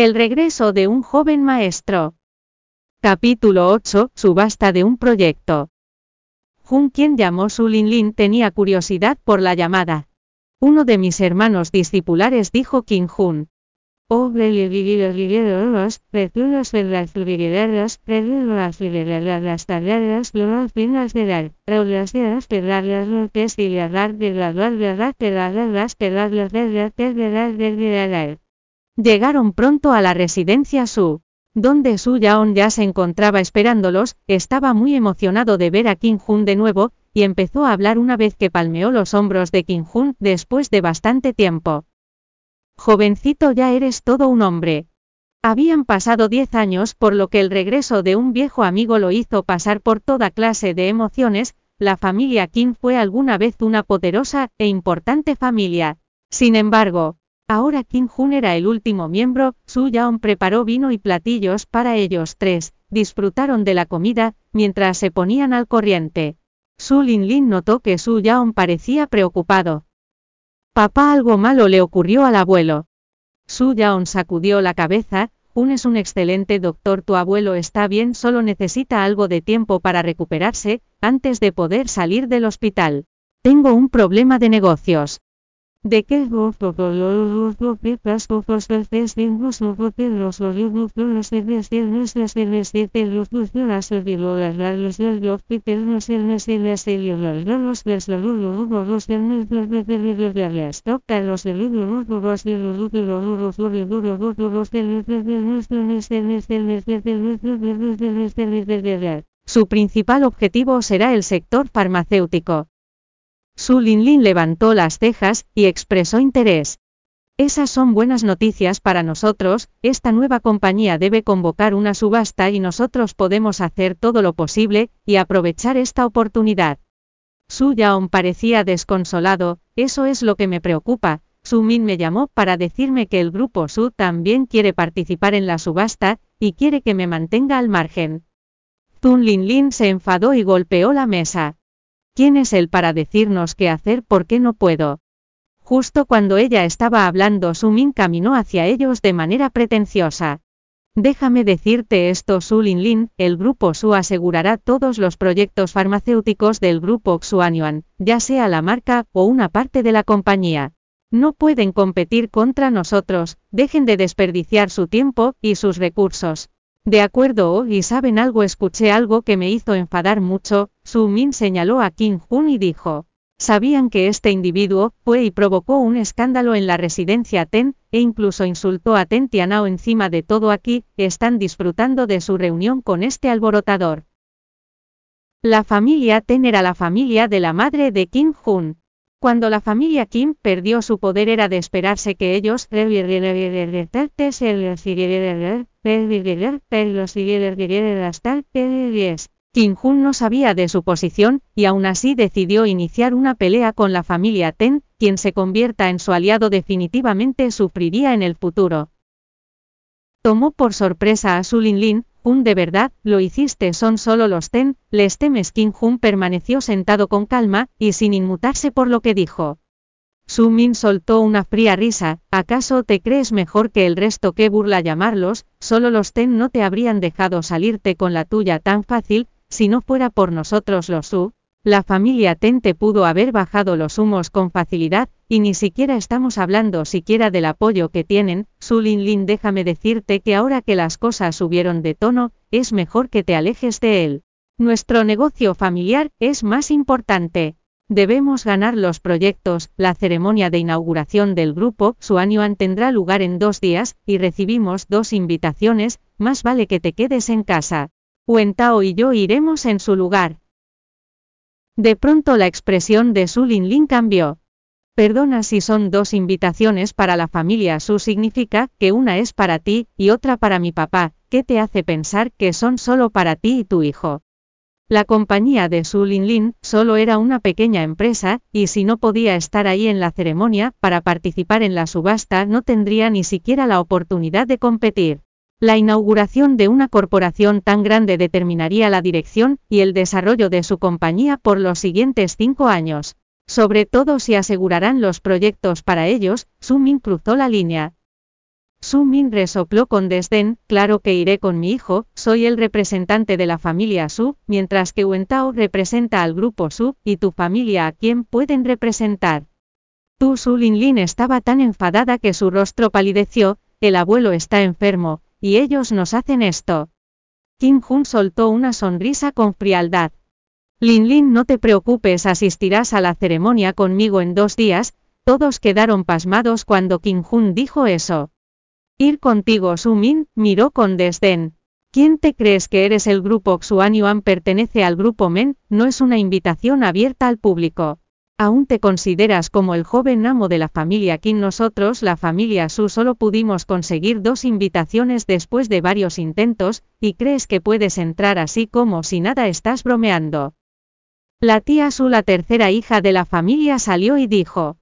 El regreso de un joven maestro. Capítulo 8. Subasta de un proyecto. Jun quien llamó Su Lin Lin tenía curiosidad por la llamada. Uno de mis hermanos discipulares dijo King Jun. Llegaron pronto a la residencia Su, donde Su Yaon ya se encontraba esperándolos, estaba muy emocionado de ver a King Jun de nuevo, y empezó a hablar una vez que palmeó los hombros de King Jun después de bastante tiempo. Jovencito ya eres todo un hombre. Habían pasado diez años por lo que el regreso de un viejo amigo lo hizo pasar por toda clase de emociones, la familia Kim fue alguna vez una poderosa e importante familia. Sin embargo, ahora Kim Jun era el último miembro, Su Yaon preparó vino y platillos para ellos tres, disfrutaron de la comida, mientras se ponían al corriente. Su Lin Lin notó que Su Yaon parecía preocupado. Papá algo malo le ocurrió al abuelo. Su Yaon sacudió la cabeza, Un es un excelente doctor, tu abuelo está bien, solo necesita algo de tiempo para recuperarse, antes de poder salir del hospital. Tengo un problema de negocios. ¿De qué? Su principal objetivo será el sector farmacéutico. Su Lin levantó las cejas y expresó interés. Esas son buenas noticias para nosotros, esta nueva compañía debe convocar una subasta y nosotros podemos hacer todo lo posible y aprovechar esta oportunidad. Su Yaon parecía desconsolado, eso es lo que me preocupa. Su Min me llamó para decirme que el grupo Su también quiere participar en la subasta y quiere que me mantenga al margen. Tun Lin Lin se enfadó y golpeó la mesa. ¿Quién es él para decirnos qué hacer? ¿Por qué no puedo? Justo cuando ella estaba hablando, Sumin caminó hacia ellos de manera pretenciosa. Déjame decirte esto, Su Lin Lin, el grupo Su asegurará todos los proyectos farmacéuticos del grupo Xuanyuan, ya sea la marca o una parte de la compañía. No pueden competir contra nosotros, dejen de desperdiciar su tiempo y sus recursos. De acuerdo, y saben algo, escuché algo que me hizo enfadar mucho, Su Min señaló a Kim Jun y dijo, sabían que este individuo fue y provocó un escándalo en la residencia Ten, e incluso insultó a Ten Tianao encima de todo aquí, están disfrutando de su reunión con este alborotador. La familia Ten era la familia de la madre de Kim Jun. Cuando la familia Kim perdió su poder era de esperarse que ellos Kim Jun no sabía de su posición, y aún así decidió iniciar una pelea con la familia Ten, quien se convierta en su aliado definitivamente sufriría en el futuro. Tomó por sorpresa a Su Lin Lin, Jun de verdad, lo hiciste son solo los Ten, les temes Kim Jun permaneció sentado con calma, y sin inmutarse por lo que dijo. Su Min soltó una fría risa, ¿acaso te crees mejor que el resto que burla llamarlos? Solo los Ten no te habrían dejado salirte con la tuya tan fácil, si no fuera por nosotros los Su, la familia Ten te pudo haber bajado los humos con facilidad, y ni siquiera estamos hablando siquiera del apoyo que tienen, Su Lin Lin déjame decirte que ahora que las cosas subieron de tono, es mejor que te alejes de él. Nuestro negocio familiar es más importante. Debemos ganar los proyectos, la ceremonia de inauguración del grupo Suanyuan tendrá lugar en dos días, y recibimos dos invitaciones, más vale que te quedes en casa. Tao y yo iremos en su lugar. De pronto la expresión de Su Lin Lin cambió. Perdona si son dos invitaciones para la familia Su significa que una es para ti y otra para mi papá, ¿qué te hace pensar que son solo para ti y tu hijo? La compañía de Su Lin Lin solo era una pequeña empresa, y si no podía estar ahí en la ceremonia para participar en la subasta no tendría ni siquiera la oportunidad de competir. La inauguración de una corporación tan grande determinaría la dirección y el desarrollo de su compañía por los siguientes cinco años. Sobre todo si asegurarán los proyectos para ellos, Su Min cruzó la línea. Su Min resopló con desdén, claro que iré con mi hijo, soy el representante de la familia Su, mientras que Wentao representa al grupo Su, y tu familia a quién pueden representar. Tu Su Lin Lin estaba tan enfadada que su rostro palideció, el abuelo está enfermo, y ellos nos hacen esto. Kim Jun soltó una sonrisa con frialdad. Lin Lin no te preocupes asistirás a la ceremonia conmigo en dos días, todos quedaron pasmados cuando Kim Jun dijo eso. Ir contigo Su Min, miró con desdén. ¿Quién te crees que eres el grupo Xuan Yuan pertenece al grupo Men, no es una invitación abierta al público. Aún te consideras como el joven amo de la familia Qin nosotros la familia Su solo pudimos conseguir dos invitaciones después de varios intentos, y crees que puedes entrar así como si nada estás bromeando. La tía Su la tercera hija de la familia salió y dijo,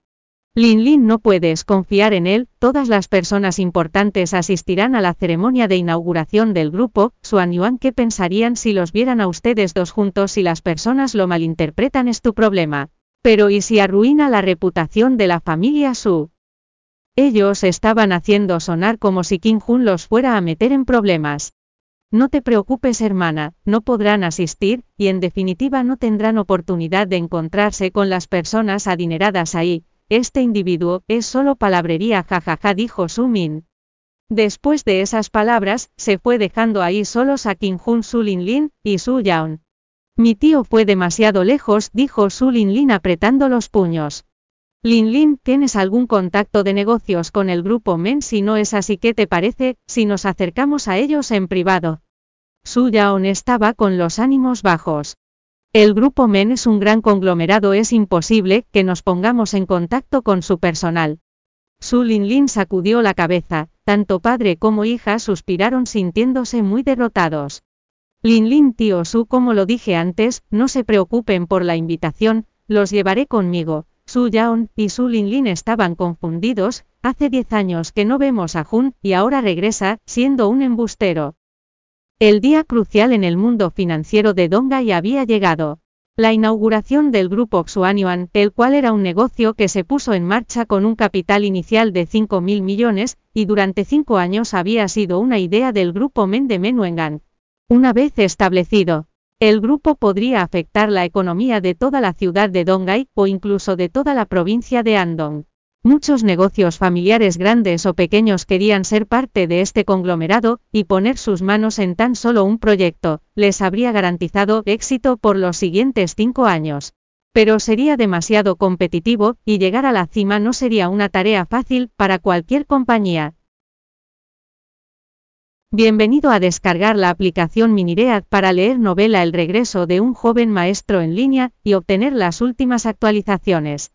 Lin Lin no puedes confiar en él, todas las personas importantes asistirán a la ceremonia de inauguración del grupo, Suan Yuan ¿qué pensarían si los vieran a ustedes dos juntos y las personas lo malinterpretan es tu problema? Pero ¿y si arruina la reputación de la familia Su? Ellos estaban haciendo sonar como si Kim Jun los fuera a meter en problemas. No te preocupes hermana, no podrán asistir, y en definitiva no tendrán oportunidad de encontrarse con las personas adineradas ahí, este individuo, es solo palabrería jajaja dijo Su Min. Después de esas palabras, se fue dejando ahí solos a Kim Jun Su Lin Lin, y Su Yaon. Mi tío fue demasiado lejos, dijo Su Lin Lin apretando los puños. Lin Lin, ¿tienes algún contacto de negocios con el grupo Men? Si no es así, ¿qué te parece, si nos acercamos a ellos en privado? Su Yaon estaba con los ánimos bajos. El grupo MEN es un gran conglomerado, es imposible que nos pongamos en contacto con su personal. Su Lin Lin sacudió la cabeza, tanto padre como hija suspiraron sintiéndose muy derrotados. Lin Lin tío Su como lo dije antes, no se preocupen por la invitación, los llevaré conmigo. Su Yaon y Su Lin Lin estaban confundidos, hace diez años que no vemos a Jun, y ahora regresa, siendo un embustero. El día crucial en el mundo financiero de Dongai había llegado. La inauguración del grupo Xuanyuan, el cual era un negocio que se puso en marcha con un capital inicial de 5.000 millones, y durante cinco años había sido una idea del grupo Men de Menuengan. Una vez establecido, el grupo podría afectar la economía de toda la ciudad de Dongai, o incluso de toda la provincia de Andong. Muchos negocios familiares grandes o pequeños querían ser parte de este conglomerado, y poner sus manos en tan solo un proyecto, les habría garantizado éxito por los siguientes cinco años. Pero sería demasiado competitivo, y llegar a la cima no sería una tarea fácil para cualquier compañía. Bienvenido a descargar la aplicación Miniread para leer novela El regreso de un joven maestro en línea, y obtener las últimas actualizaciones.